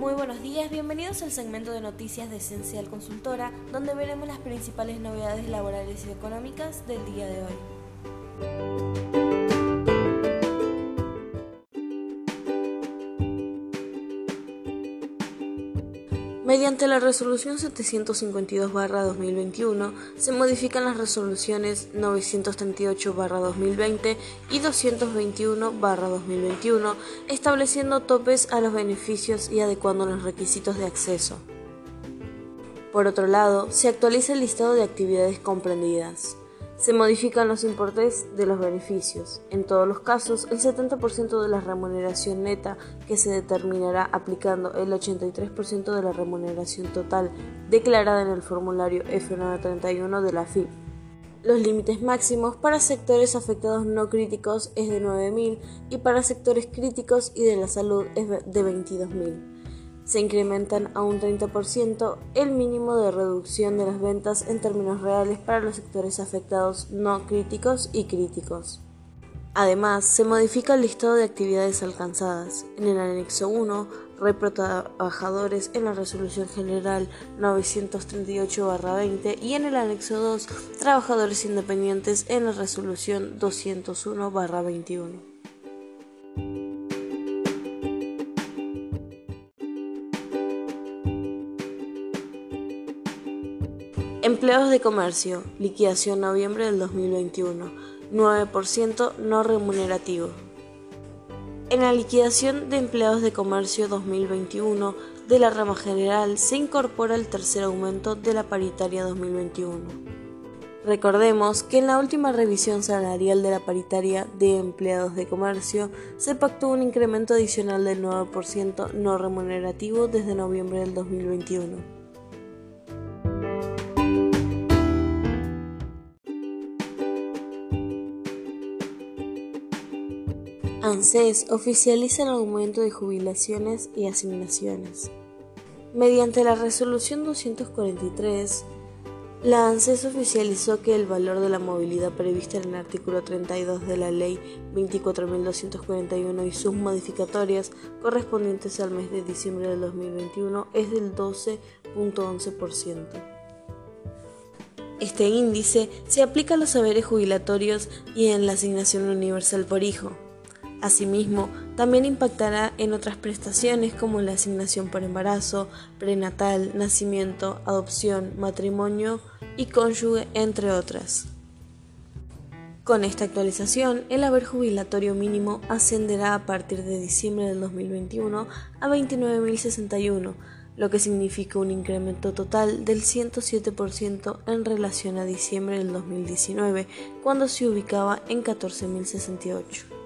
Muy buenos días, bienvenidos al segmento de noticias de Esencial Consultora, donde veremos las principales novedades laborales y económicas del día de hoy. Mediante la resolución 752-2021 se modifican las resoluciones 938-2020 y 221-2021, estableciendo topes a los beneficios y adecuando los requisitos de acceso. Por otro lado, se actualiza el listado de actividades comprendidas. Se modifican los importes de los beneficios. En todos los casos, el 70% de la remuneración neta que se determinará aplicando el 83% de la remuneración total declarada en el formulario F931 de la FIP. Los límites máximos para sectores afectados no críticos es de 9.000 y para sectores críticos y de la salud es de 22.000 se incrementan a un 30% el mínimo de reducción de las ventas en términos reales para los sectores afectados no críticos y críticos. Además, se modifica el listado de actividades alcanzadas. En el anexo 1, repro trabajadores en la resolución general 938-20 y en el anexo 2, trabajadores independientes en la resolución 201-21. Empleos de comercio, liquidación noviembre del 2021, 9% no remunerativo. En la liquidación de empleados de comercio 2021 de la rama general se incorpora el tercer aumento de la paritaria 2021. Recordemos que en la última revisión salarial de la paritaria de empleados de comercio se pactó un incremento adicional del 9% no remunerativo desde noviembre del 2021. ANSES oficializa el aumento de jubilaciones y asignaciones. Mediante la resolución 243, la ANSES oficializó que el valor de la movilidad prevista en el artículo 32 de la Ley 24.241 y sus modificatorias correspondientes al mes de diciembre del 2021 es del 12.11%. Este índice se aplica a los saberes jubilatorios y en la asignación universal por hijo. Asimismo, también impactará en otras prestaciones como la asignación por embarazo, prenatal, nacimiento, adopción, matrimonio y cónyuge, entre otras. Con esta actualización, el haber jubilatorio mínimo ascenderá a partir de diciembre del 2021 a 29.061, lo que significa un incremento total del 107% en relación a diciembre del 2019, cuando se ubicaba en 14.068.